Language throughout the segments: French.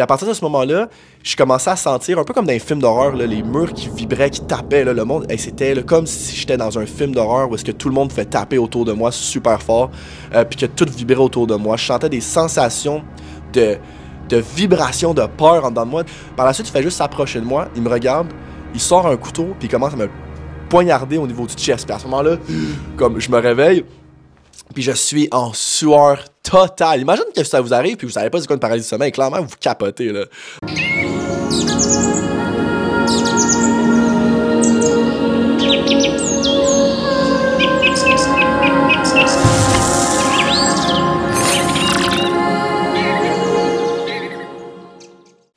Puis à partir de ce moment-là, je commençais à sentir, un peu comme dans un film d'horreur, les murs qui vibraient, qui tapaient, le monde. Et c'était comme si j'étais dans un film d'horreur où est-ce que tout le monde fait taper autour de moi super fort, euh, puis que tout vibrait autour de moi. Je sentais des sensations de, de vibration, de peur en dedans de moi. Par la suite, il fait juste s'approcher de moi, il me regarde, il sort un couteau, puis il commence à me poignarder au niveau du chest. Puis à ce moment-là, comme je me réveille, puis je suis en sueur totale. Imagine que ça vous arrive, puis vous savez pas c'est quoi une paralysie de sommeil. Clairement, vous capotez, là.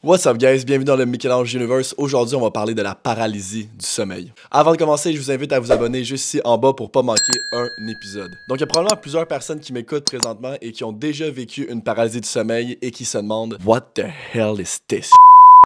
What's up guys, bienvenue dans le Michel-Ange Universe. Aujourd'hui, on va parler de la paralysie du sommeil. Avant de commencer, je vous invite à vous abonner juste ici en bas pour pas manquer un épisode. Donc, il y a probablement plusieurs personnes qui m'écoutent présentement et qui ont déjà vécu une paralysie du sommeil et qui se demandent What the hell is this?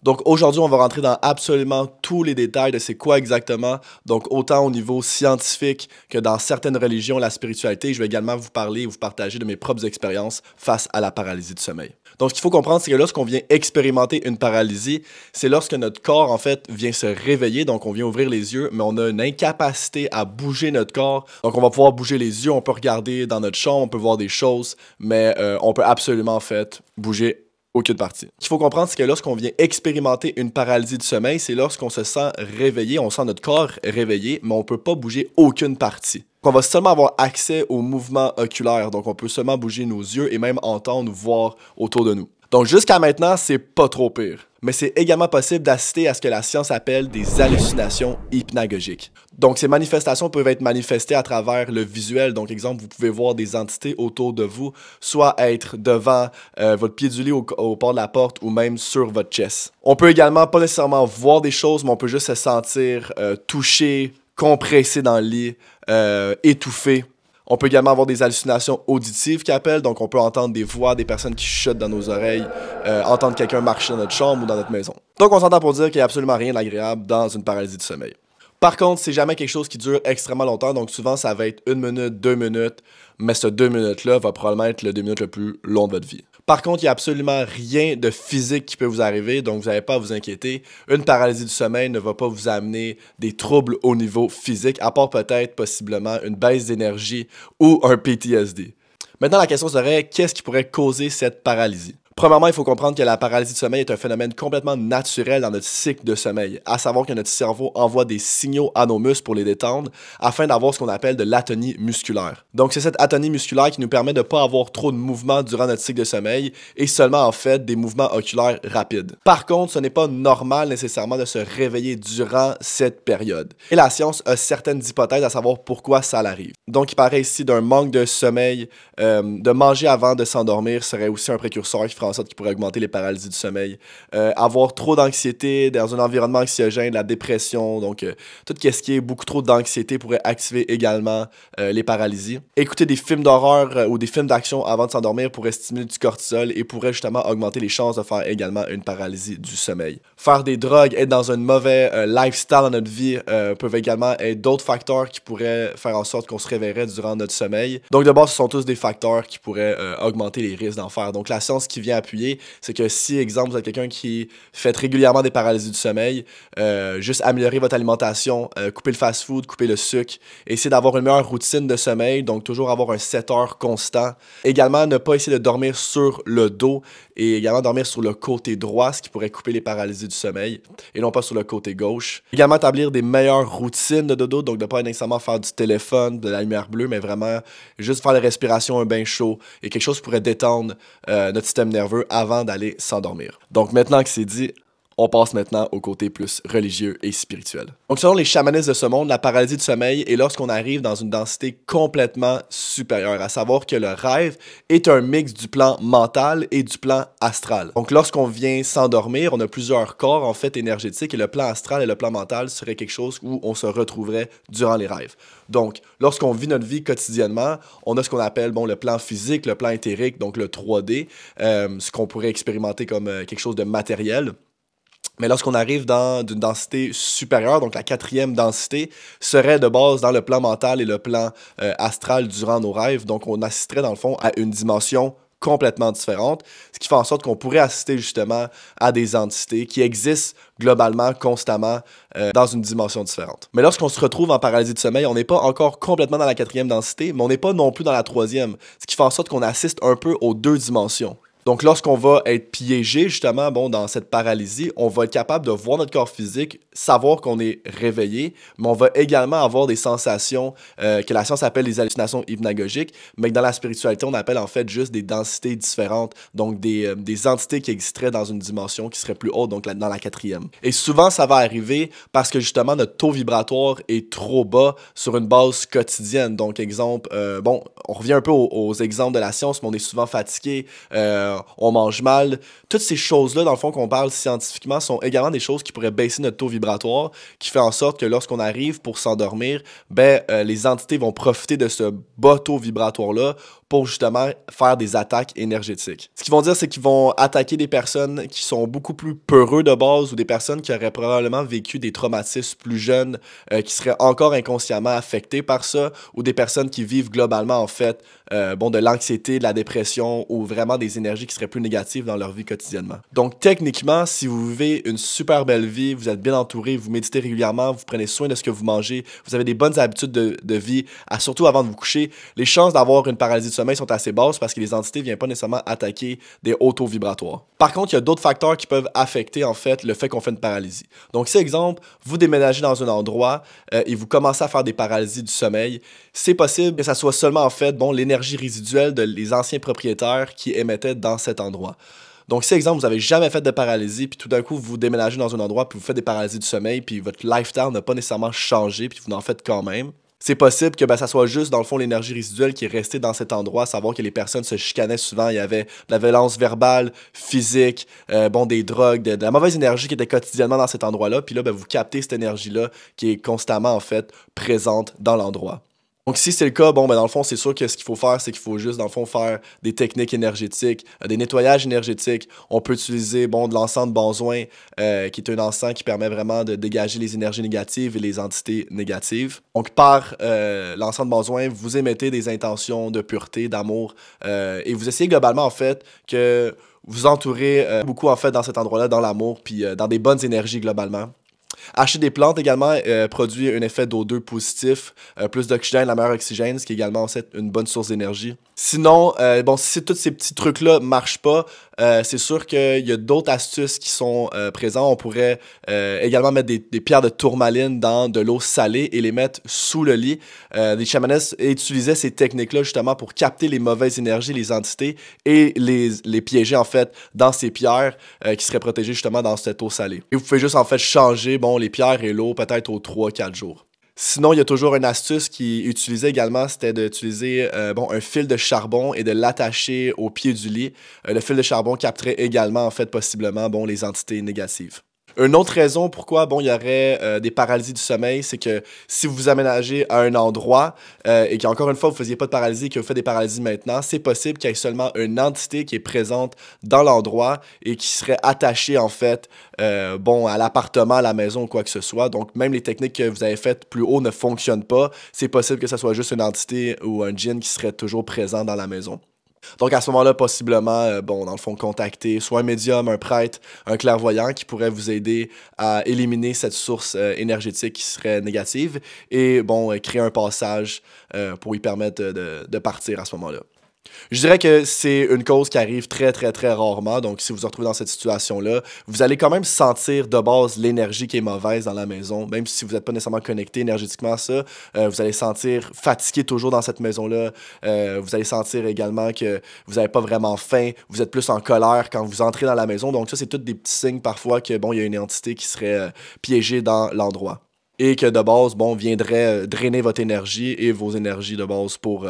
Donc aujourd'hui, on va rentrer dans absolument tous les détails de c'est quoi exactement. Donc autant au niveau scientifique que dans certaines religions, la spiritualité. Je vais également vous parler et vous partager de mes propres expériences face à la paralysie du sommeil. Donc, ce qu'il faut comprendre, c'est que lorsqu'on vient expérimenter une paralysie, c'est lorsque notre corps, en fait, vient se réveiller. Donc, on vient ouvrir les yeux, mais on a une incapacité à bouger notre corps. Donc, on va pouvoir bouger les yeux, on peut regarder dans notre chambre, on peut voir des choses, mais euh, on peut absolument, en fait, bouger aucune partie. Ce qu'il faut comprendre, c'est que lorsqu'on vient expérimenter une paralysie du sommeil, c'est lorsqu'on se sent réveillé, on sent notre corps réveillé, mais on ne peut pas bouger aucune partie. On va seulement avoir accès aux mouvements oculaires, donc on peut seulement bouger nos yeux et même entendre voir autour de nous. Donc jusqu'à maintenant, c'est pas trop pire. Mais c'est également possible d'assister à ce que la science appelle des hallucinations hypnagogiques. Donc ces manifestations peuvent être manifestées à travers le visuel. Donc exemple, vous pouvez voir des entités autour de vous, soit être devant euh, votre pied du lit au, port de la porte ou même sur votre chest. On peut également pas nécessairement voir des choses, mais on peut juste se sentir euh, touché, compressé dans le lit, euh, étouffé. On peut également avoir des hallucinations auditives qui appellent, donc on peut entendre des voix, des personnes qui chuchotent dans nos oreilles, euh, entendre quelqu'un marcher dans notre chambre ou dans notre maison. Donc on s'entend pour dire qu'il n'y a absolument rien d'agréable dans une paralysie du sommeil. Par contre, c'est jamais quelque chose qui dure extrêmement longtemps, donc souvent ça va être une minute, deux minutes, mais ce deux minutes-là va probablement être le deux minutes le plus long de votre vie. Par contre, il n'y a absolument rien de physique qui peut vous arriver, donc vous n'avez pas à vous inquiéter. Une paralysie du sommeil ne va pas vous amener des troubles au niveau physique, à part peut-être possiblement une baisse d'énergie ou un PTSD. Maintenant, la question serait, qu'est-ce qui pourrait causer cette paralysie? Premièrement, il faut comprendre que la paralysie du sommeil est un phénomène complètement naturel dans notre cycle de sommeil, à savoir que notre cerveau envoie des signaux à nos muscles pour les détendre afin d'avoir ce qu'on appelle de l'atonie musculaire. Donc c'est cette atonie musculaire qui nous permet de ne pas avoir trop de mouvements durant notre cycle de sommeil et seulement en fait des mouvements oculaires rapides. Par contre, ce n'est pas normal nécessairement de se réveiller durant cette période. Et la science a certaines hypothèses à savoir pourquoi ça arrive. Donc il paraît ici d'un manque de sommeil, euh, de manger avant de s'endormir serait aussi un précurseur qui en sorte qu'il pourrait augmenter les paralysies du sommeil. Euh, avoir trop d'anxiété dans un environnement anxiogène, la dépression, donc euh, tout ce qui est beaucoup trop d'anxiété pourrait activer également euh, les paralysies. Écouter des films d'horreur ou des films d'action avant de s'endormir pourrait stimuler du cortisol et pourrait justement augmenter les chances de faire également une paralysie du sommeil. Faire des drogues, être dans un mauvais lifestyle dans notre vie peuvent également être d'autres facteurs qui pourraient faire en sorte qu'on se réveillerait durant notre sommeil. Donc de base, ce sont tous des facteurs qui pourraient augmenter les risques d'en faire. Donc la science qui vient appuyer, c'est que si, exemple, vous êtes quelqu'un qui fait régulièrement des paralysies du sommeil, euh, juste améliorer votre alimentation, euh, couper le fast-food, couper le sucre, essayer d'avoir une meilleure routine de sommeil, donc toujours avoir un 7 heures constant. Également, ne pas essayer de dormir sur le dos et également dormir sur le côté droit, ce qui pourrait couper les paralysies du sommeil, et non pas sur le côté gauche. Également, établir des meilleures routines de dodo, donc ne pas nécessairement faire du téléphone, de la lumière bleue, mais vraiment juste faire la respiration, un bain chaud, et quelque chose qui pourrait détendre euh, notre système nerveux avant d'aller s'endormir. Donc maintenant que c'est dit, on passe maintenant au côté plus religieux et spirituel. Donc, selon les chamanistes de ce monde, la paralysie du sommeil est lorsqu'on arrive dans une densité complètement supérieure, à savoir que le rêve est un mix du plan mental et du plan astral. Donc, lorsqu'on vient s'endormir, on a plusieurs corps en fait énergétiques et le plan astral et le plan mental serait quelque chose où on se retrouverait durant les rêves. Donc, lorsqu'on vit notre vie quotidiennement, on a ce qu'on appelle bon, le plan physique, le plan éthérique, donc le 3D, euh, ce qu'on pourrait expérimenter comme euh, quelque chose de matériel. Mais lorsqu'on arrive dans une densité supérieure, donc la quatrième densité, serait de base dans le plan mental et le plan euh, astral durant nos rêves. Donc on assisterait dans le fond à une dimension complètement différentes, ce qui fait en sorte qu'on pourrait assister justement à des entités qui existent globalement, constamment, euh, dans une dimension différente. Mais lorsqu'on se retrouve en paralysie de sommeil, on n'est pas encore complètement dans la quatrième densité, mais on n'est pas non plus dans la troisième, ce qui fait en sorte qu'on assiste un peu aux deux dimensions. Donc, lorsqu'on va être piégé, justement, bon, dans cette paralysie, on va être capable de voir notre corps physique, savoir qu'on est réveillé, mais on va également avoir des sensations euh, que la science appelle les hallucinations hypnagogiques, mais que dans la spiritualité, on appelle en fait juste des densités différentes, donc des, euh, des entités qui existeraient dans une dimension qui serait plus haute, donc dans la quatrième. Et souvent, ça va arriver parce que justement, notre taux vibratoire est trop bas sur une base quotidienne. Donc, exemple, euh, bon, on revient un peu aux, exemples de la science, mais on est souvent fatigué. On mange mal. Toutes ces choses-là, dans le fond, qu'on parle scientifiquement, sont également des choses qui pourraient baisser notre taux vibratoire, qui fait en sorte que lorsqu'on arrive pour s'endormir, ben, euh, les entités vont profiter de ce bas taux vibratoire-là pour justement faire des attaques énergétiques. Ce qu'ils vont dire, c'est qu'ils vont attaquer des personnes qui sont beaucoup plus peureux de base ou des personnes qui auraient probablement vécu des traumatismes plus jeunes, euh, qui seraient encore inconsciemment affectées par ça, ou des personnes qui vivent globalement en fait euh, bon, de l'anxiété, de la dépression ou vraiment des énergies qui seraient plus négatives dans leur vie quotidiennement. Donc techniquement, si vous vivez une super belle vie, vous êtes bien entouré, vous méditez régulièrement, vous prenez soin de ce que vous mangez, vous avez des bonnes habitudes de, de vie, à, surtout avant de vous coucher, les chances d'avoir une paralysie sommeil sont assez basses parce que les entités ne viennent pas nécessairement attaquer des hauts taux vibratoires. Par contre, il y a d'autres facteurs qui peuvent affecter en fait le fait qu'on fait une paralysie. Donc, si exemple, vous déménagez dans un endroit euh, et vous commencez à faire des paralysies du sommeil, c'est possible que ça soit seulement en fait bon l'énergie résiduelle de les anciens propriétaires qui émettaient dans cet endroit. Donc, si, exemple, vous avez jamais fait de paralysie, puis tout d'un coup, vous déménagez dans un endroit, puis vous faites des paralysies du sommeil, puis votre lifestyle n'a pas nécessairement changé, puis vous en faites quand même, c'est possible que ben, ça soit juste, dans le fond, l'énergie résiduelle qui est restée dans cet endroit, savoir que les personnes se chicanaient souvent, il y avait de la violence verbale, physique, euh, bon, des drogues, de, la mauvaise énergie qui était quotidiennement dans cet endroit-là, puis là, ben, vous captez cette énergie-là qui est constamment, en fait, présente dans l'endroit. Donc, si c'est le cas, bon, ben, dans le fond, c'est sûr que ce qu'il faut faire, c'est qu'il faut juste, dans le fond, faire des techniques énergétiques, euh, des nettoyages énergétiques. On peut utiliser, bon, de l'encens de benzoin, euh, qui est un encens qui permet vraiment de dégager les énergies négatives et les entités négatives. Donc, par euh, l'encens de benzoin, vous émettez des intentions de pureté, d'amour, et vous essayez globalement, en fait, que vous entourez beaucoup, en fait, dans cet endroit-là, dans l'amour, puis dans des bonnes énergies, globalement. Acheter des plantes également euh, produit un effet d'O2 positif, euh, plus d'oxygène, la meilleure oxygène, ce qui est également une bonne source d'énergie. Sinon, euh, bon, si tous ces petits trucs-là marchent pas, c'est sûr qu'il y a d'autres astuces qui sont présentes. On pourrait également mettre des, pierres de tourmaline dans de l'eau salée et les mettre sous le lit. les chamanesses utilisaient ces techniques-là justement pour capter les mauvaises énergies, les entités et les, les piéger en fait dans ces pierres qui seraient protégées justement dans cette eau salée. Et vous pouvez juste en fait changer, bon, les pierres et l'eau peut-être aux 3-4 jours. Sinon, il y a toujours une astuce qui utilisait également, c'était d'utiliser euh, bon, un fil de charbon et de l'attacher au pied du lit. Euh, le fil de charbon capterait également, en fait, possiblement, bon, les entités négatives. Une autre raison pourquoi bon, il y aurait euh, des paralysies du sommeil, c'est que si vous vous aménagez à un endroit euh, et qu'encore une fois, vous ne faisiez pas de paralysie et que vous faites des paralysies maintenant, c'est possible qu'il y ait seulement une entité qui est présente dans l'endroit et qui serait attachée en fait euh, bon, à l'appartement, à la maison ou quoi que ce soit. Donc, même les techniques que vous avez faites plus haut ne fonctionnent pas. C'est possible que ce soit juste une entité ou un djinn qui serait toujours présent dans la maison. Donc à ce moment-là, possiblement, euh, bon, dans le fond, contacter soit un médium, un prêtre, un clairvoyant qui pourrait vous aider à éliminer cette source euh, énergétique qui serait négative et bon, euh, créer un passage pour lui permettre de partir à ce moment-là. Je dirais que c'est une cause qui arrive très, très, très rarement. Donc, si vous vous retrouvez dans cette situation-là, vous allez quand même sentir de base l'énergie qui est mauvaise dans la maison. Même si vous n'êtes pas nécessairement connecté énergétiquement à ça, euh, vous allez sentir fatigué toujours dans cette maison-là. Euh, vous allez sentir également que vous n'avez pas vraiment faim. Vous êtes plus en colère quand vous entrez dans la maison. Donc, ça, c'est tous des petits signes parfois que, bon, il y a une entité qui serait euh, piégée dans l'endroit. Et que de base, bon, viendrait drainer votre énergie et vos énergies de base pour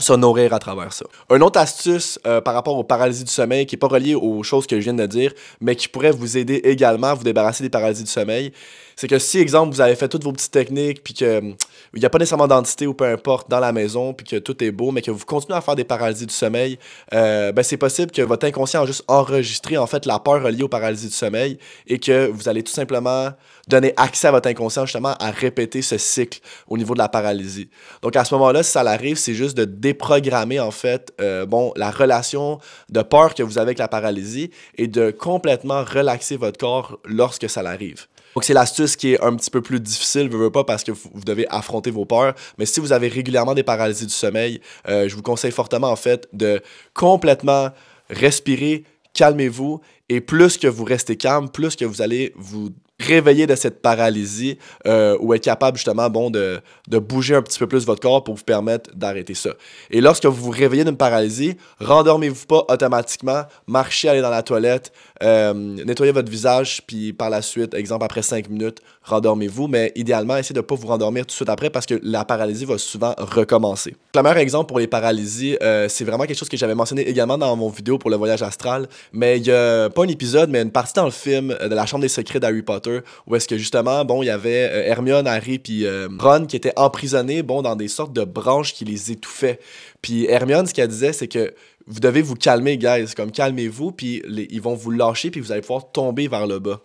se nourrir à travers ça. Une autre astuce euh, par rapport aux paralysies du sommeil qui n'est pas reliée aux choses que je viens de dire, mais qui pourrait vous aider également à vous débarrasser des paralysies du sommeil, c'est que si, exemple, vous avez fait toutes vos petites techniques, puis qu'il n'y a pas nécessairement d'entité ou peu importe dans la maison, puis que tout est beau, mais que vous continuez à faire des paralysies du sommeil, euh, ben c'est possible que votre inconscient a juste enregistré en fait la peur reliée aux paralysies du sommeil et que vous allez tout simplement donner accès à votre inconscient justement à répéter ce cycle au niveau de la paralysie. Donc à ce moment-là, si ça arrive, c'est juste de déprogrammer en fait euh, bon, la relation de peur que vous avez avec la paralysie et de complètement relaxer votre corps lorsque ça l'arrive. Donc, c'est l'astuce qui est un petit peu plus difficile, je veux pas, parce que vous devez affronter vos peurs. Mais si vous avez régulièrement des paralysies du sommeil, euh, je vous conseille fortement, en fait, de complètement respirer, calmez-vous, et plus que vous restez calme, plus que vous allez vous réveiller de cette paralysie euh, ou être capable justement bon, de, de, bouger un petit peu plus votre corps pour vous permettre d'arrêter ça. Et lorsque vous vous réveillez d'une paralysie, rendormez-vous pas automatiquement, marchez, allez dans la toilette, euh, nettoyez votre visage, puis par la suite, exemple après 5 minutes, rendormez-vous, mais idéalement, essayez de ne pas vous rendormir tout de suite après parce que la paralysie va souvent recommencer. Le meilleur exemple pour les paralysies, euh, c'est vraiment quelque chose que j'avais mentionné également dans mon vidéo pour le voyage astral, mais il y a pas un épisode, mais une partie dans le film de la Chambre des secrets d'Harry Potter où est-ce que justement, bon, il y avait euh, Hermione, Harry puis euh, Ron qui étaient emprisonnés, bon, dans des sortes de branches qui les étouffaient. Puis Hermione, ce qu'elle disait, c'est que vous devez vous calmer, guys. Comme calmez-vous, puis ils vont vous lâcher, puis vous allez pouvoir tomber vers le bas.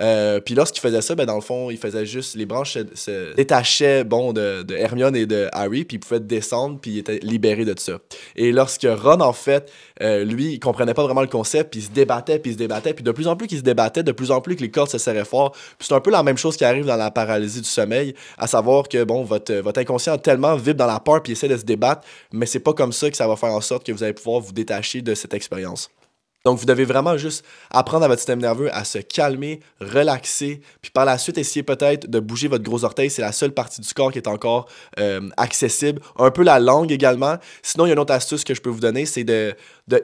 Euh, puis lorsqu'il faisait ça, ben, dans le fond, il faisait juste. Les branches se, détachaient bon, de, Hermione et de Harry, puis ils pouvaient descendre, puis ils étaient libérés de ça. Et lorsque Ron, en fait, euh, lui, il comprenait pas vraiment le concept, puis il se débattait, puis il se débattait, puis de plus en plus qu'il se débattait, de plus en plus que les cordes se serraient fort. Puis c'est un peu la même chose qui arrive dans la paralysie du sommeil, à savoir que, bon, votre, votre inconscient tellement vibre dans la peur, puis essaie de se débattre, mais c'est pas comme ça que ça va faire en sorte que vous allez pouvoir vous détacher de cette expérience. Donc, vous devez vraiment juste apprendre à votre système nerveux à se calmer, relaxer, puis par la suite, essayer peut-être de bouger votre gros orteil. C'est la seule partie du corps qui est encore euh, accessible. Un peu la langue également. Sinon, il y a une autre astuce que je peux vous donner, c'est de,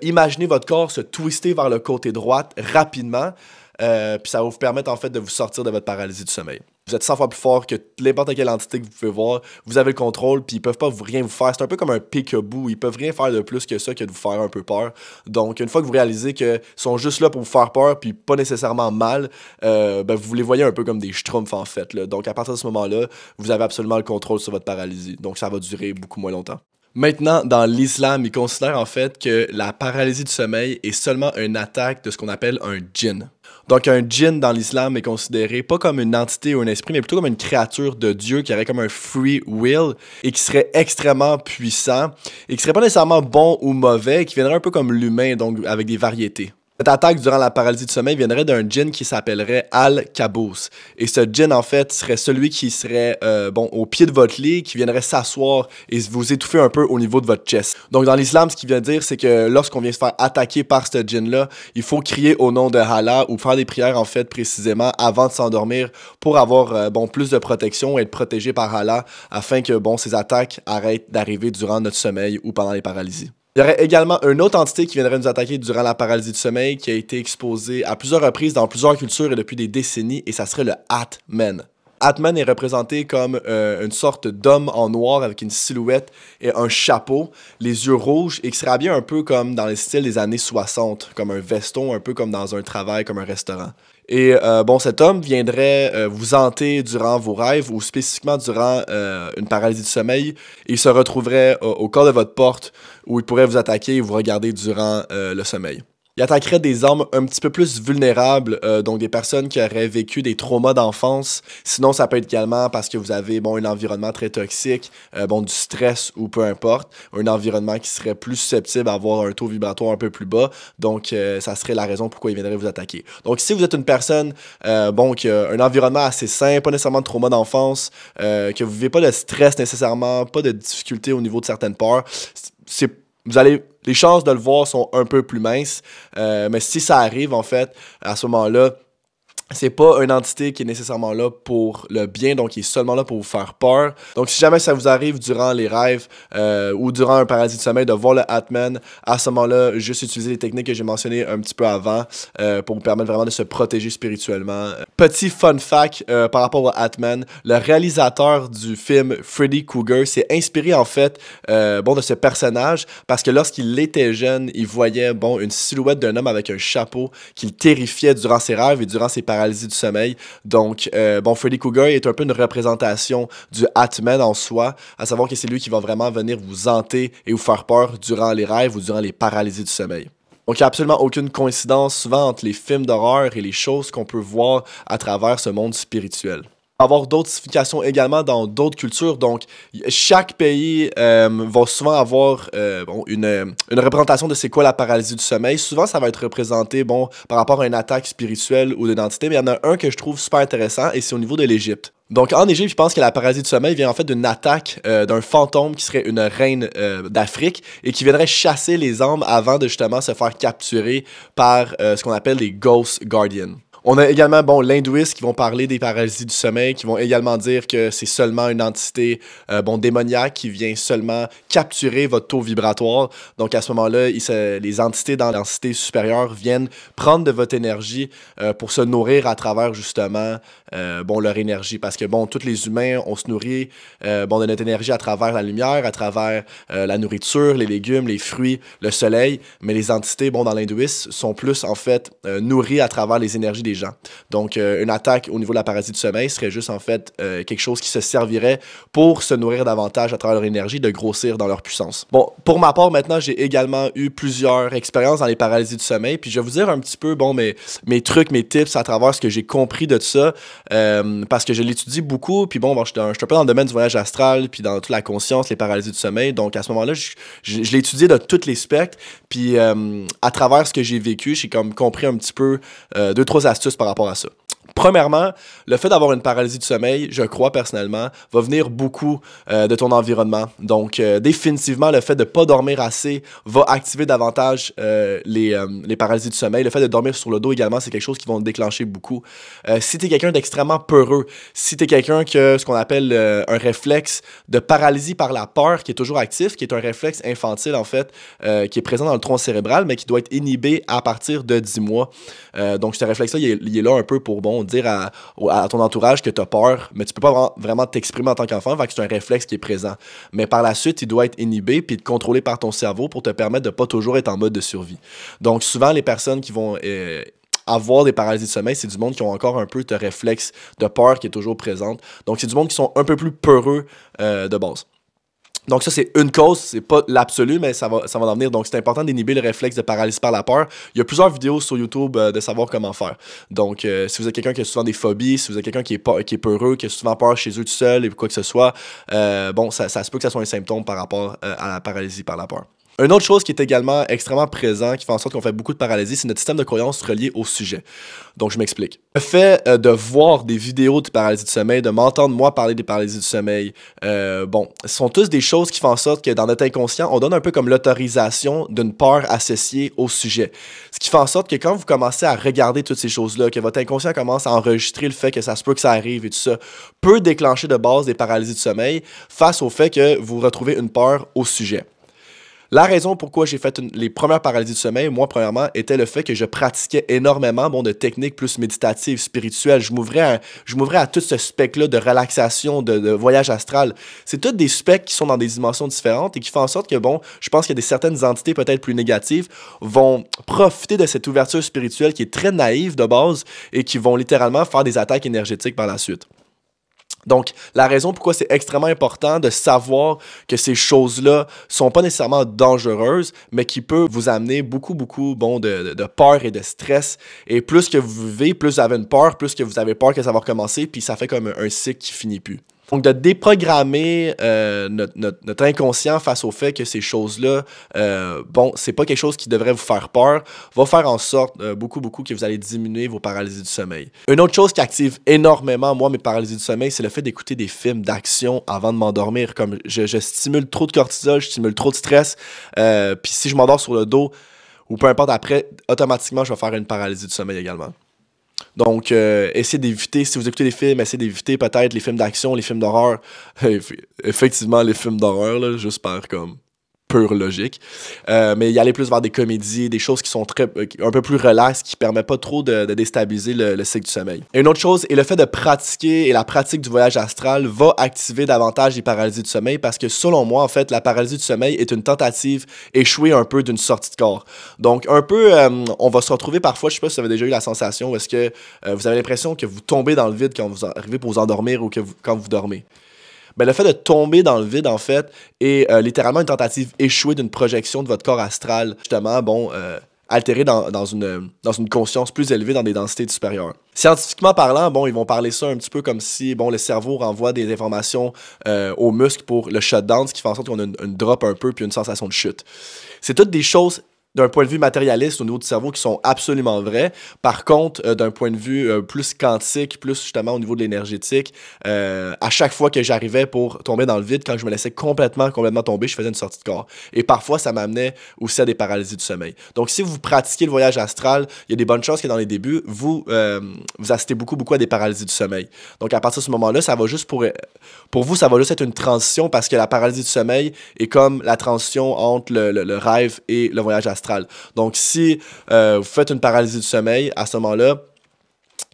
imaginer votre corps se twister vers le côté droit rapidement. Euh, puis ça va vous permettre en fait de vous sortir de votre paralysie du sommeil. Vous êtes 100 fois plus fort que n'importe quelle entité que vous pouvez voir. Vous avez le contrôle, puis ils peuvent pas vous rien vous faire. C'est un peu comme un peek-a-boo. Ils peuvent rien faire de plus que ça que de vous faire un peu peur. Donc, une fois que vous réalisez qu'ils sont juste là pour vous faire peur, puis pas nécessairement mal, euh, ben, vous les voyez un peu comme des schtroumpfs en fait. Donc, à partir de ce moment-là, vous avez absolument le contrôle sur votre paralysie. Donc, ça va durer beaucoup moins longtemps. Maintenant, dans l'islam, ils considèrent en fait que la paralysie du sommeil est seulement une attaque de ce qu'on appelle un djinn. Donc, un djinn dans l'islam est considéré pas comme une entité ou un esprit, mais plutôt comme une créature de Dieu qui aurait comme un free will et qui serait extrêmement puissant et qui serait pas nécessairement bon ou mauvais, qui viendrait un peu comme l'humain, donc avec des variétés. Cette attaque durant la paralysie du sommeil viendrait d'un djinn qui s'appellerait Al-Kabous. Et ce djinn, en fait, serait celui qui serait euh, bon, au pied de votre lit, qui viendrait s'asseoir et vous étouffer un peu au niveau de votre chest. Donc, dans l'islam, ce qu'il vient dire, c'est que lorsqu'on vient se faire attaquer par ce djinn-là, il faut crier au nom de Allah ou faire des prières, en fait, précisément avant de s'endormir pour avoir euh, bon, plus de protection et être protégé par Allah afin que bon, ces attaques arrêtent d'arriver durant notre sommeil ou pendant les paralysies. Il y aurait également une autre entité qui viendrait nous attaquer durant la paralysie du sommeil qui a été exposée à plusieurs reprises dans plusieurs cultures et depuis des décennies, et ça serait le Atman. Atman est représenté comme euh, une sorte d'homme en noir avec une silhouette et un chapeau, les yeux rouges, et qui serait bien un peu comme dans le style des années 60, comme un veston, un peu comme dans un travail, comme un restaurant. Et euh, bon, cet homme viendrait euh, vous hanter durant vos rêves ou spécifiquement durant euh, une paralysie du sommeil. il se retrouverait au, corps de votre porte où il pourrait vous attaquer et vous regarder durant le sommeil. Il attaquerait des hommes un petit peu plus vulnérables, euh, donc des personnes qui auraient vécu des traumas d'enfance. Sinon, ça peut être également parce que vous avez bon, un environnement très toxique, euh, bon, du stress ou peu importe, un environnement qui serait plus susceptible à avoir un taux vibratoire un peu plus bas. Donc, euh, ça serait la raison pourquoi il viendrait vous attaquer. Donc, si vous êtes une personne bon, qui a un environnement assez sain, pas nécessairement de trauma d'enfance, que vous vivez pas de stress nécessairement, pas de difficultés au niveau de certaines peurs, c'est vous allez les chances de le voir sont un peu plus minces. Euh, mais si ça arrive, en fait, à ce moment-là, c'est pas une entité qui est nécessairement là pour le bien, donc il est seulement là pour vous faire peur. Donc si jamais ça vous arrive durant les rêves euh, ou durant un paradis de sommeil de voir le Atman, à ce moment-là, juste utiliser les techniques que j'ai mentionnées un petit peu avant euh, pour vous permettre vraiment de se protéger spirituellement. Petit fun fact euh, par rapport au Atman, le réalisateur du film Freddy Krueger s'est inspiré en fait bon, de ce personnage parce que lorsqu'il était jeune, il voyait bon, une silhouette d'un homme avec un chapeau qui le terrifiait durant ses rêves et durant ses paralysies du sommeil. Donc, euh, bon, Freddy Krueger est un peu une représentation du Atman en soi, à savoir que c'est lui qui va vraiment venir vous hanter et vous faire peur durant les rêves ou durant les paralysies du sommeil. Donc, il n'y a absolument aucune coïncidence souvent entre les films d'horreur et les choses qu'on peut voir à travers ce monde spirituel. Avoir d'autres significations également dans d'autres cultures. Donc, chaque pays euh, va souvent avoir euh, une, une, représentation de c'est quoi la paralysie du sommeil. Souvent, ça va être représenté bon, par rapport à une attaque spirituelle ou d'identité, mais il y en a un que je trouve super intéressant et c'est au niveau de l'Égypte. Donc en Égypte, je pense que la paralysie du sommeil vient en fait d'une attaque euh, d'un fantôme qui serait une reine d'Afrique et qui viendrait chasser les âmes avant de justement se faire capturer par ce qu'on appelle les Ghost Guardians. On a également, bon, l'hindouiste qui vont parler des paralysies du sommeil, qui vont également dire que c'est seulement une entité, euh, bon, démoniaque qui vient seulement capturer votre taux vibratoire. Donc, à ce moment-là, les entités dans l'entité supérieure viennent prendre de votre énergie euh, pour se nourrir à travers, justement, euh, bon, leur énergie. Parce que, bon, tous les humains, on se nourrit, bon, de notre énergie à travers la lumière, à travers la nourriture, les légumes, les fruits, le soleil. Mais les entités, bon, dans l'hindouisme, sont plus, en fait, nourries à travers les énergies des gens. Donc, euh, une attaque au niveau de la paralysie du sommeil serait juste en fait euh, quelque chose qui se servirait pour se nourrir davantage à travers leur énergie, de grossir dans leur puissance. Bon, pour ma part, maintenant, j'ai également eu plusieurs expériences dans les paralysies du sommeil, puis je vais vous dire un petit peu, bon, mes, mes trucs, mes tips à travers ce que j'ai compris de ça, euh, parce que je l'étudie beaucoup, puis bon, je, suis un peu dans le domaine du voyage astral, puis dans toute la conscience, les paralysies du sommeil, donc à ce moment-là, je, je, je l'ai étudié de tous les spectres, puis à travers ce que j'ai vécu, j'ai comme compris un petit peu deux, trois astuces par rapport à ça. Premièrement, le fait d'avoir une paralysie du sommeil, je crois personnellement, va venir beaucoup euh, de ton environnement. Donc, euh, définitivement, le fait de ne pas dormir assez va activer davantage euh, les, les, paralysies du sommeil. Le fait de dormir sur le dos également, c'est quelque chose qui va déclencher beaucoup. si tu es quelqu'un d'extrêmement peureux, si tu es quelqu'un qui a ce qu'on appelle un réflexe de paralysie par la peur qui est toujours actif, qui est un réflexe infantile en fait, qui est présent dans le tronc cérébral, mais qui doit être inhibé à partir de 10 mois. donc, ce réflexe-là, il, est là un peu pour, bon, dire à, ton entourage que tu as peur, mais tu peux pas vraiment t'exprimer en tant qu'enfant, que c'est un réflexe qui est présent. Mais par la suite, il doit être inhibé puis contrôlé par ton cerveau pour te permettre de pas toujours être en mode de survie. Donc souvent, les personnes qui vont euh, avoir des paralysies de sommeil, c'est du monde qui ont encore un peu de réflexe de peur qui est toujours présente. Donc c'est du monde qui sont un peu plus peureux euh, de base. Donc ça, c'est une cause, c'est pas l'absolu, mais ça va, en venir. Donc c'est important d'inhiber le réflexe de paralysie par la peur. Il y a plusieurs vidéos sur YouTube euh, de savoir comment faire. Donc euh, si vous êtes quelqu'un qui a souvent des phobies, si vous êtes quelqu'un qui est, qui est peureux, qui a souvent peur chez eux tout seul et quoi que ce soit, euh, bon, ça, ça se peut que ça soit un symptôme par rapport à la paralysie par la peur. Une autre chose qui est également extrêmement présent, qui fait en sorte qu'on fait beaucoup de paralysie, c'est notre système de croyance relié au sujet. Donc, je m'explique. Le fait euh, de voir des vidéos de paralysie du sommeil, de m'entendre moi parler des paralysies du sommeil, euh, bon, ce sont tous des choses qui font en sorte que dans notre inconscient, on donne un peu comme l'autorisation d'une peur associée au sujet. Ce qui fait en sorte que quand vous commencez à regarder toutes ces choses-là, que votre inconscient commence à enregistrer le fait que ça se peut que ça arrive et tout ça, peut déclencher de base des paralysies du sommeil face au fait que vous retrouvez une peur au sujet. La raison pourquoi j'ai fait les premières paralysies du sommeil, moi, premièrement, était le fait que je pratiquais énormément bon, de techniques plus méditatives, spirituelles. Je m'ouvrais à, tout ce spectre-là de relaxation, de, voyage astral. C'est tous des spectres qui sont dans des dimensions différentes et qui font en sorte que, bon, je pense qu'il y a des certaines entités peut-être plus négatives vont profiter de cette ouverture spirituelle qui est très naïve de base et qui vont littéralement faire des attaques énergétiques par la suite. Donc, la raison pourquoi c'est extrêmement important de savoir que ces choses-là sont pas nécessairement dangereuses, mais qui peuvent vous amener beaucoup, beaucoup bon, de, de, peur et de stress. Et plus que vous vivez, plus vous avez une peur, plus que vous avez peur que ça va recommencer, puis ça fait comme un cycle qui finit plus. Donc, de déprogrammer euh, notre, inconscient face au fait que ces choses-là, euh, bon, c'est pas quelque chose qui devrait vous faire peur, va faire en sorte euh, beaucoup, beaucoup que vous allez diminuer vos paralysies du sommeil. Une autre chose qui active énormément, moi, mes paralysies du sommeil, c'est le fait d'écouter des films d'action avant de m'endormir. Comme je, je, stimule trop de cortisol, je stimule trop de stress, puis si je m'endors sur le dos, ou peu importe après, automatiquement, je vais faire une paralysie du sommeil également. Donc, euh, essayez d'éviter, si vous écoutez des films, essayez d'éviter peut-être les films d'action, les films d'horreur. Effectivement, les films d'horreur, juste par comme pure logique. Euh, mais y aller plus vers des comédies, des choses qui sont très, euh, un peu plus relaxes, qui permettent pas trop de, déstabiliser le, cycle du sommeil. une autre chose est le fait de pratiquer et la pratique du voyage astral va activer davantage les paralysies du sommeil parce que selon moi, en fait, la paralysie du sommeil est une tentative échouée un peu d'une sortie de corps. Donc, un peu, euh, on va se retrouver parfois, je sais pas si vous avez déjà eu la sensation, est-ce que vous avez l'impression que vous tombez dans le vide quand vous arrivez pour vous endormir ou que quand vous dormez ben, le fait de tomber dans le vide, en fait, est euh, littéralement une tentative échouée d'une projection de votre corps astral, justement, bon, euh, altéré dans, dans, une, dans une conscience plus élevée, dans des densités supérieures. Scientifiquement parlant, bon, ils vont parler ça un petit peu comme si, bon, le cerveau renvoie des informations euh, aux muscles pour le shutdown, ce qui fait en sorte qu'on a une, une drop un peu puis une sensation de chute. C'est toutes des choses d'un point de vue matérialiste au niveau du cerveau qui sont absolument vrais. Par contre, euh, d'un point de vue euh, plus quantique, plus justement au niveau de l'énergétique, euh, à chaque fois que j'arrivais pour tomber dans le vide, quand je me laissais complètement, complètement tomber, je faisais une sortie de corps. Et parfois, ça m'amenait aussi à des paralysies du sommeil. Donc, si vous pratiquez le voyage astral, il y a des bonnes chances que dans les débuts, vous, vous assistez beaucoup, beaucoup à des paralysies du sommeil. Donc, à partir de ce moment-là, ça va juste pour, pour vous, ça va juste être une transition parce que la paralysie du sommeil est comme la transition entre le, le rêve et le voyage astral. Donc, si euh, vous faites une paralysie du sommeil, à ce moment-là,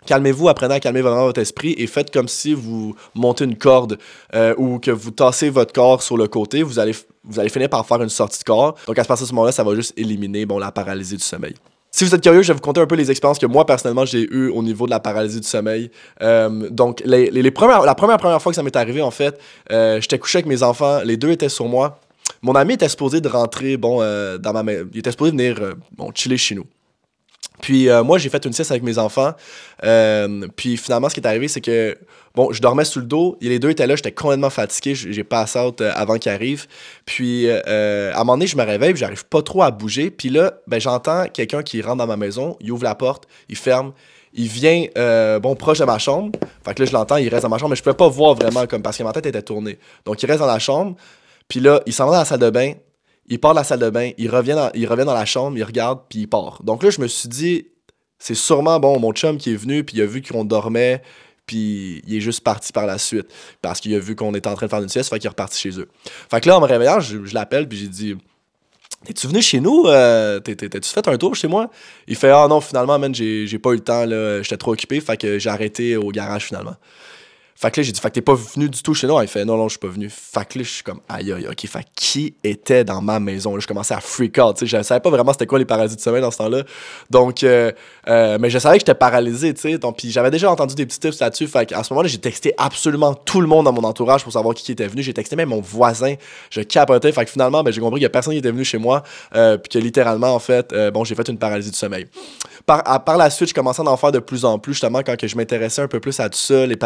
calmez-vous, apprenez à calmer vraiment votre esprit et faites comme si vous montez une corde euh, ou que vous tassez votre corps sur le côté, vous allez, vous allez finir par faire une sortie de corps. Donc à ce moment-là, ça va juste éliminer bon, la paralysie du sommeil. Si vous êtes curieux, je vais vous conter un peu les expériences que moi personnellement j'ai eues au niveau de la paralysie du sommeil. Euh, donc la première première fois que ça m'est arrivé en fait, j'étais couché avec mes enfants, les deux étaient sur moi. Mon ami était supposé de rentrer, euh, dans ma maison. Il était supposé venir, euh, bon, chiller chez nous. Puis euh, moi, j'ai fait une sieste avec mes enfants. puis finalement, ce qui est arrivé, c'est que, bon, je dormais sous le dos. Les deux étaient là, j'étais complètement fatigué. J'ai passé out avant qu'ils arrivent. Puis à un moment donné, je me réveille, puis j'arrive pas trop à bouger. Puis là, ben, j'entends quelqu'un qui rentre dans ma maison. Il ouvre la porte, il ferme. Il vient, bon, proche de ma chambre. Fait que là, je l'entends, il reste dans ma chambre, mais je pouvais pas voir vraiment, comme parce que ma tête était tournée. Donc, il reste dans la chambre. Puis là, il s'en va dans la salle de bain, il part de la salle de bain, il revient dans, il revient dans la chambre, il regarde, puis il part. Donc là, je me suis dit, c'est sûrement, bon, mon chum qui est venu, puis il a vu qu'on dormait, puis il est juste parti par la suite. Parce qu'il a vu qu'on était en train de faire une sieste, fait qu'il est reparti chez eux. Fait que là, en me réveillant, je, l'appelle, puis j'ai dit, T'es-tu venu chez nous? Euh, T'as-tu fait un tour chez moi? Il fait Ah non, finalement, man, j'ai pas eu le temps. J'étais trop occupé, fait que j'ai arrêté au garage finalement. Fait que là, j'ai dit, fait que t'es pas venu du tout chez nous. Il fait, non, non, je suis pas venu. Fait que là, je suis comme, aïe, aïe, ok. Fait qui était dans ma maison? Là, je commençais à freak out. sais Je savais pas vraiment c'était quoi les paralysies de sommeil dans ce temps-là. Donc, euh, euh, mais je savais que j'étais paralysé, tu sais. Puis j'avais déjà entendu des petits tips là-dessus. Fait qu'à ce moment-là, j'ai texté absolument tout le monde dans mon entourage pour savoir qui était venu. J'ai texté même mon voisin. Je capotais. Fait que finalement, ben, j'ai compris qu'il y a personne qui était venu chez moi. Euh, puis que littéralement, en fait, bon, j'ai fait une paralysie de sommeil. Par, par la suite, je commençais à en faire de plus en plus, justement, quand que je m'intéressais un peu plus à tout ça. Les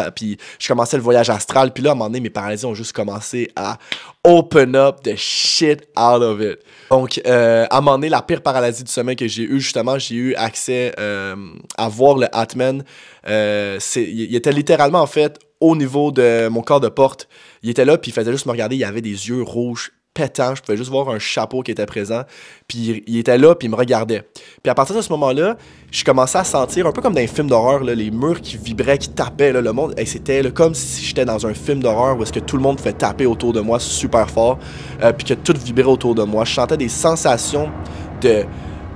je commençais le voyage astral. Puis là, à un moment donné, mes paralysies ont juste commencé à open up the shit out of it. Donc, euh, à un moment donné, la pire paralysie du sommeil que j'ai eu, justement, j'ai eu accès euh, à voir le Atman. Euh, il était littéralement, en fait, au niveau de mon corps de porte. Il était là, puis il faisait juste me regarder. Il avait des yeux rouges pétant, je pouvais juste voir un chapeau qui était présent, puis il, était là, puis il me regardait. Puis à partir de ce moment-là, je commençais à sentir, un peu comme dans un film d'horreur, les murs qui vibraient, qui tapaient, le monde, et c'était comme si j'étais dans un film d'horreur où est-ce que tout le monde fait taper autour de moi super fort, euh, puis que tout vibrait autour de moi. Je sentais des sensations de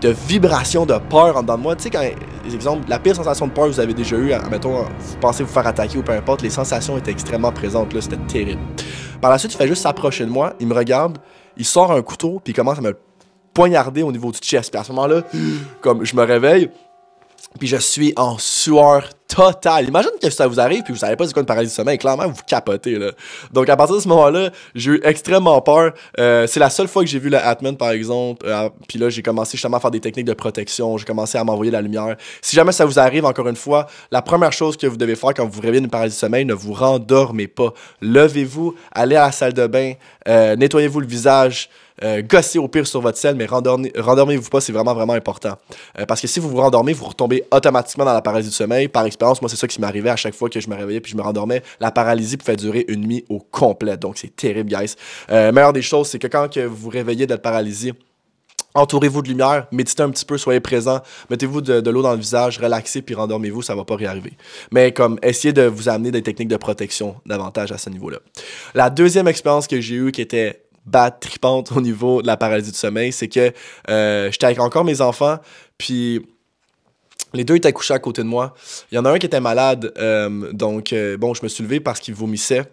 de vibration de peur en dedans de moi. Tu sais, quand, exemple, la pire sensation de peur que vous avez déjà eu, mettons, vous pensez vous faire attaquer ou peu importe, les sensations étaient extrêmement présentes, là, c'était terrible. Par la suite, il fait juste s'approcher de moi, il me regarde, il sort un couteau, puis il commence à me poignarder au niveau du chest. Puis à ce moment-là, comme je me réveille, puis je suis en sueur totale. Imagine que ça vous arrive, puis vous savez pas c'est quoi une paralysie du sommeil, clairement, vous capotez, là. Donc, à partir de ce moment-là, j'ai eu extrêmement peur. Euh, c'est la seule fois que j'ai vu le Atman, par exemple. Euh, puis là, j'ai commencé justement à faire des techniques de protection. J'ai commencé à m'envoyer la lumière. Si jamais ça vous arrive, encore une fois, la première chose que vous devez faire quand vous réveillez d'une paralysie du sommeil, ne vous rendormez pas. Levez-vous, allez à la salle de bain, euh, nettoyez-vous le visage. Euh, gossez au pire sur votre selle, mais rendormez-vous pas, c'est vraiment, vraiment important. Euh, parce que si vous vous rendormez, vous retombez automatiquement dans la paralysie du sommeil. Par expérience, moi, c'est ça qui m'arrivait à chaque fois que je me réveillais puis je me rendormais. La paralysie pouvait durer une nuit au complet. Donc, c'est terrible, guys. Euh, meilleure des choses, c'est que quand que vous réveillez d'être paralysé, entourez-vous de lumière, méditez un petit peu, soyez présent, mettez-vous de, l'eau dans le visage, relaxez, puis rendormez-vous, ça va pas réarriver. Mais comme, essayez de vous amener des techniques de protection davantage à ce niveau-là. La deuxième expérience que j'ai eue qui était bad tripante au niveau de la paralysie du sommeil, c'est que euh, j'étais avec encore mes enfants, puis Les deux étaient couchés à côté de moi. Il y en a un qui était malade, euh, donc euh, bon, je me suis levé parce qu'il vomissait.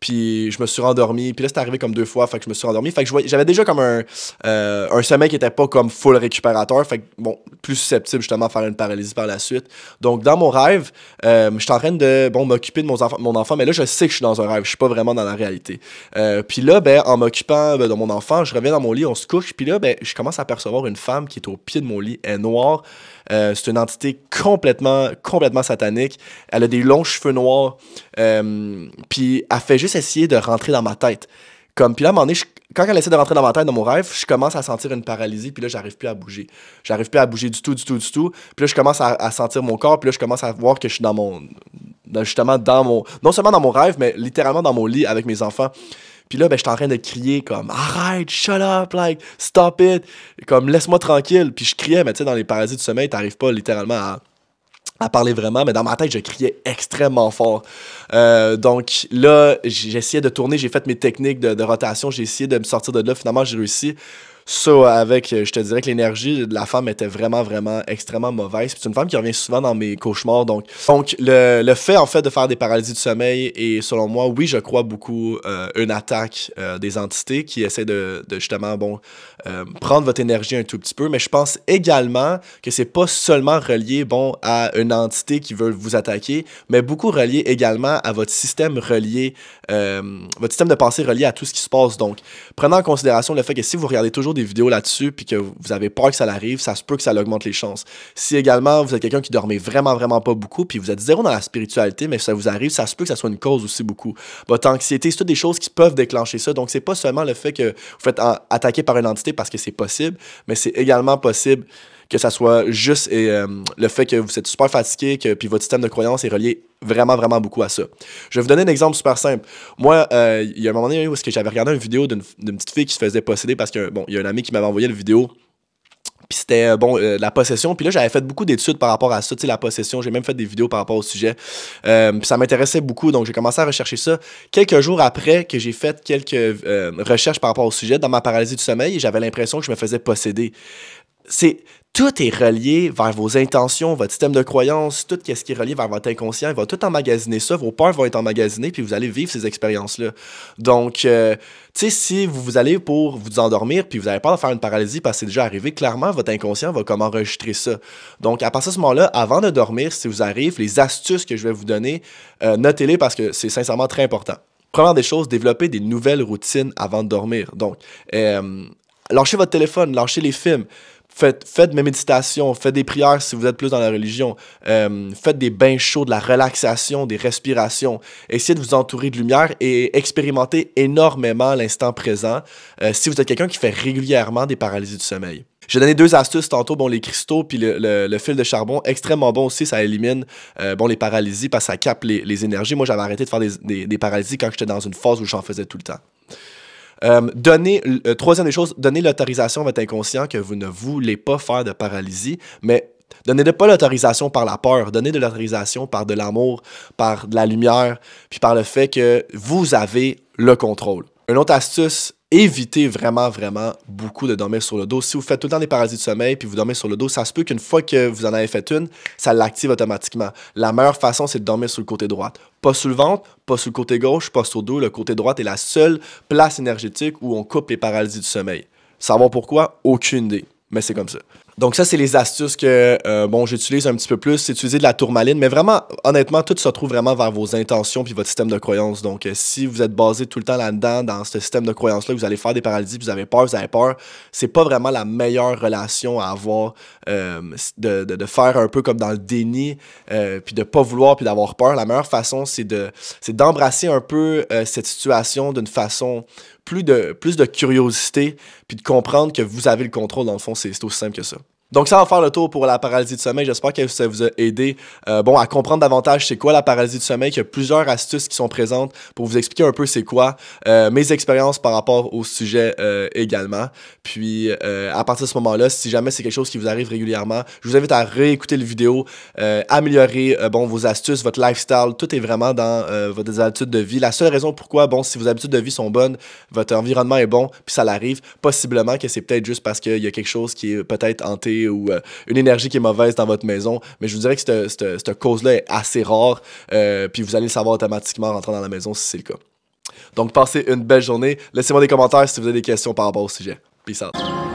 Puis je me suis rendormi. Puis là, c'est arrivé comme deux fois, fait que je me suis rendormi. Fait que j'avais déjà comme un, euh, un sommeil qui était pas comme full récupérateur. Fait que bon, plus susceptible justement à faire une paralysie par la suite. Donc dans mon rêve, je suis en train de bon, m'occuper de mon enfant, mon enfant, mais là, je sais que je suis dans un rêve. Je suis pas vraiment dans la réalité. puis là, ben, en m'occupant ben, de mon enfant, je reviens dans mon lit, on se couche. Puis là, ben, je commence à apercevoir une femme qui est au pied de mon lit. Elle est noire. Euh, c'est une entité complètement, complètement satanique. Elle a des longs cheveux noirs. Euh, puis elle fait juste essayer de rentrer dans ma tête. Comme, puis là, à un moment donné, quand elle essaie de rentrer dans ma tête, dans mon rêve, je commence à sentir une paralysie, puis là, j'arrive plus à bouger. J'arrive plus à bouger du tout, du tout, du tout. Puis là, je commence à, sentir mon corps, puis là, je commence à voir que je suis dans mon. justement, dans mon. Non seulement dans mon rêve, mais littéralement dans mon lit avec mes enfants. Puis là, ben, j'étais en train de crier comme arrête, shut up, like, stop it, comme laisse-moi tranquille. Puis je criais, mais tu sais, dans les parasites du sommeil, t'arrives pas littéralement à, à parler vraiment, mais dans ma tête, je criais extrêmement fort. Euh, donc là, j'essayais de tourner, j'ai fait mes techniques de, de rotation, j'ai essayé de me sortir de là. Finalement, j'ai réussi. Ça, avec, euh, je te dirais que l'énergie de la femme était vraiment, vraiment extrêmement mauvaise. C'est une femme qui revient souvent dans mes cauchemars. Donc, donc le, le, fait, en fait, de faire des paralysies du sommeil et selon moi, oui, je crois beaucoup euh, une attaque euh, des entités qui essaient de, de justement, bon, prendre votre énergie un tout petit peu. Mais je pense également que c'est pas seulement relié, bon, à une entité qui veut vous attaquer, mais beaucoup relié également à votre système relié, votre système de pensée relié à tout ce qui se passe. Donc, prenant en considération le fait que si vous regardez toujours des vidéos là-dessus puis que vous avez peur que ça arrive, ça se peut que ça augmente les chances. Si également vous êtes quelqu'un qui dormait vraiment, vraiment pas beaucoup, puis vous êtes zéro dans la spiritualité, mais ça vous arrive, ça se peut que ça soit une cause aussi beaucoup. Votre anxiété, c'est toutes des choses qui peuvent déclencher ça. Donc, c'est pas seulement le fait que vous faites attaquer par une entité parce que c'est possible, mais c'est également possible que ça soit juste et, euh, le fait que vous êtes super fatigué, que puis votre système de croyance est relié vraiment, vraiment beaucoup à ça. Je vais vous donner un exemple super simple. Moi, euh, il y a un moment donné où j'avais regardé une vidéo d'une petite fille qui se faisait posséder parce que, bon, y a un ami qui m'avait envoyé la vidéo puis c'était, euh, bon, la possession. Puis là, j'avais fait beaucoup d'études par rapport à ça, tu sais, la possession. J'ai même fait des vidéos par rapport au sujet. puis ça m'intéressait beaucoup, donc j'ai commencé à rechercher ça. Quelques jours après que j'ai fait quelques recherches par rapport au sujet, dans ma paralysie du sommeil, j'avais l'impression que je me faisais posséder. C'est tout est relié vers vos intentions, votre système de croyance, tout ce qui est relié vers votre inconscient. Il va tout emmagasiner ça, vos peurs vont être emmagasinées, puis vous allez vivre ces expériences-là. Donc, euh, tu sais, si vous, vous allez pour vous endormir, puis vous avez peur de faire une paralysie parce que c'est déjà arrivé, clairement, votre inconscient va comme enregistrer ça. Donc, à partir de ce moment-là, avant de dormir, si vous arrive, les astuces que je vais vous donner, euh, notez-les parce que c'est sincèrement très important. Première des choses, développer des nouvelles routines avant de dormir. Donc, euh, lâchez votre téléphone, lâchez les films. Faites, mes méditations, faites des prières si vous êtes plus dans la religion. Euh, faites des bains chauds, de la relaxation, des respirations. Essayez de vous entourer de lumière et expérimentez énormément l'instant présent euh, si vous êtes quelqu'un qui fait régulièrement des paralysies du sommeil. J'ai donné deux astuces tantôt, bon, les cristaux puis le, fil de charbon, extrêmement bon aussi, ça élimine euh, bon, les paralysies parce que ça capte les, énergies. Moi, j'avais arrêté de faire des, des paralysies quand j'étais dans une phase où j'en faisais tout le temps. Euh, donner, euh, troisième des choses, donner l'autorisation à votre inconscient que vous ne voulez pas faire de paralysie, mais donnez pas l'autorisation par la peur, donnez de l'autorisation par de l'amour, par de la lumière, puis par le fait que vous avez le contrôle. Une autre astuce, évitez vraiment, vraiment beaucoup de dormir sur le dos. Si vous faites tout le temps des parasites de sommeil puis vous dormez sur le dos, ça se peut qu'une fois que vous en avez fait une, ça l'active automatiquement. La meilleure façon, c'est de dormir sur le côté droit. Pas sur le ventre, pas sur le côté gauche, pas sur le dos. Le côté droit est la seule place énergétique où on coupe les paralysies du sommeil. Savoir pourquoi? Aucune idée. Mais c'est comme ça. Donc ça, c'est les astuces que euh, bon, j'utilise un petit peu plus. C'est utiliser de la tourmaline, mais vraiment, honnêtement, tout se retrouve vraiment vers vos intentions puis votre système de croyance. Donc euh, si vous êtes basé tout le temps là-dedans, dans ce système de croyance-là, vous allez faire des paralysies, vous avez peur, vous avez peur, c'est pas vraiment la meilleure relation à avoir euh, de, de, de, faire un peu comme dans le déni, puis de pas vouloir puis d'avoir peur. La meilleure façon, c'est de c'est d'embrasser un peu cette situation d'une façon plus de, plus de curiosité, puis de comprendre que vous avez le contrôle, dans le fond, c'est aussi simple que ça. Donc ça va faire le tour pour la paralysie de sommeil. J'espère que ça vous a aidé euh, bon, à comprendre davantage c'est quoi la paralysie de sommeil. Il y a plusieurs astuces qui sont présentes pour vous expliquer un peu c'est quoi. Euh, mes expériences par rapport au sujet euh, également. Puis à partir de ce moment-là, si jamais c'est quelque chose qui vous arrive régulièrement, je vous invite à réécouter le vidéo, améliorer bon, vos astuces, votre lifestyle. Tout est vraiment dans votre habitudes de vie. La seule raison pourquoi, bon, si vos habitudes de vie sont bonnes, votre environnement est bon, puis ça l'arrive, possiblement que c'est peut-être juste parce qu'il y a quelque chose qui est peut-être hanté ou euh, une énergie qui est mauvaise dans votre maison. Mais je vous dirais que cette cause-là est assez rare. euh, puis vous allez le savoir automatiquement en rentrant dans la maison si c'est le cas. Donc passez une belle journée. Laissez-moi des commentaires si vous avez des questions par rapport au sujet. Peace out.